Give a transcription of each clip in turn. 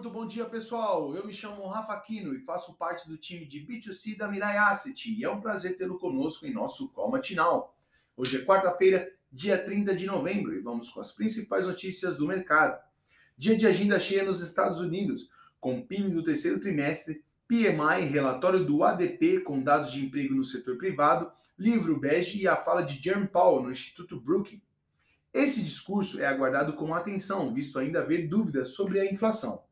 Muito bom dia, pessoal. Eu me chamo Rafa Aquino e faço parte do time de B2C da Mirai Asset e é um prazer tê-lo conosco em nosso call matinal. Hoje é quarta-feira, dia 30 de novembro e vamos com as principais notícias do mercado. Dia de agenda cheia nos Estados Unidos, com PIB do terceiro trimestre, PMI, relatório do ADP com dados de emprego no setor privado, livro bege e a fala de Jerome Powell no Instituto Brookings. Esse discurso é aguardado com atenção, visto ainda haver dúvidas sobre a inflação.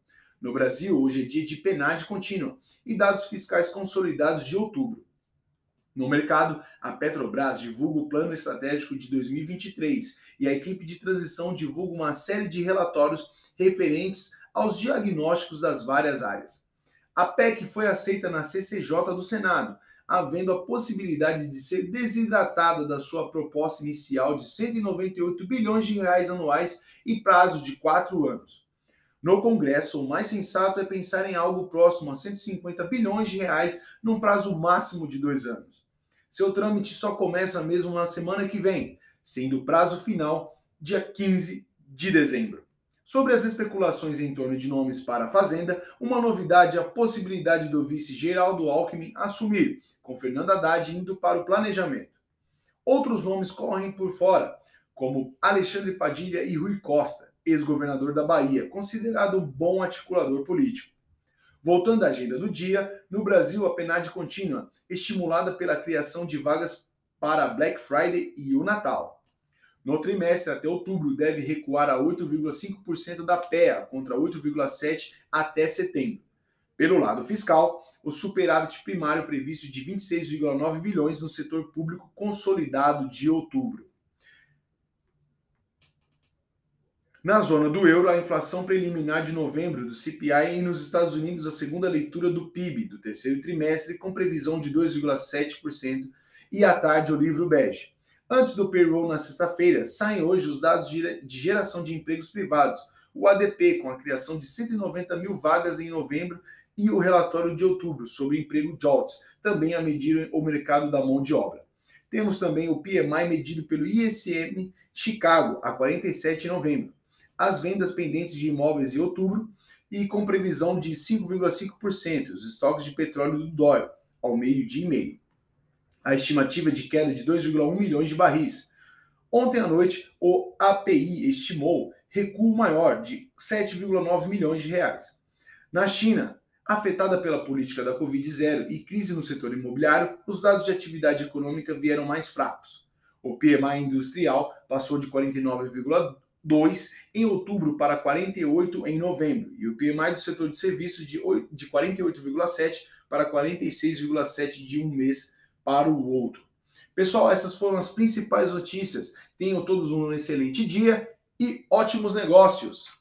No Brasil, hoje é dia de penade contínua e dados fiscais consolidados de outubro. No mercado, a Petrobras divulga o plano estratégico de 2023 e a equipe de transição divulga uma série de relatórios referentes aos diagnósticos das várias áreas. A PEC foi aceita na CCJ do Senado, havendo a possibilidade de ser desidratada da sua proposta inicial de 198 bilhões de reais anuais e prazo de quatro anos. No Congresso, o mais sensato é pensar em algo próximo a 150 bilhões de reais num prazo máximo de dois anos. Seu trâmite só começa mesmo na semana que vem, sendo o prazo final dia 15 de dezembro. Sobre as especulações em torno de nomes para a Fazenda, uma novidade é a possibilidade do vice Geraldo Alckmin assumir, com Fernando Haddad indo para o planejamento. Outros nomes correm por fora, como Alexandre Padilha e Rui Costa ex-governador da Bahia, considerado um bom articulador político. Voltando à agenda do dia, no Brasil a PNAD contínua, estimulada pela criação de vagas para Black Friday e o Natal. No trimestre até outubro deve recuar a 8,5% da PEA contra 8,7% até setembro. Pelo lado fiscal, o superávit primário previsto de 26,9 bilhões no setor público consolidado de outubro. Na zona do euro, a inflação preliminar de novembro do CPI e nos Estados Unidos a segunda leitura do PIB do terceiro trimestre com previsão de 2,7% e à tarde o livro bege. Antes do payroll na sexta-feira, saem hoje os dados de geração de empregos privados, o ADP com a criação de 190 mil vagas em novembro e o relatório de outubro sobre emprego JOLTS, também a medir o mercado da mão de obra. Temos também o PMI medido pelo ISM Chicago a 47 em novembro as vendas pendentes de imóveis em outubro e com previsão de 5,5% os estoques de petróleo do DOI ao meio-dia e meio. A estimativa de queda de 2,1 milhões de barris. Ontem à noite, o API estimou recuo maior de 7,9 milhões de reais. Na China, afetada pela política da Covid-0 e crise no setor imobiliário, os dados de atividade econômica vieram mais fracos. O PMI industrial passou de 49,2 2 em outubro para 48 em novembro, e o PMI do setor de serviços de, de 48,7 para 46,7 de um mês para o outro. Pessoal, essas foram as principais notícias. Tenham todos um excelente dia e ótimos negócios!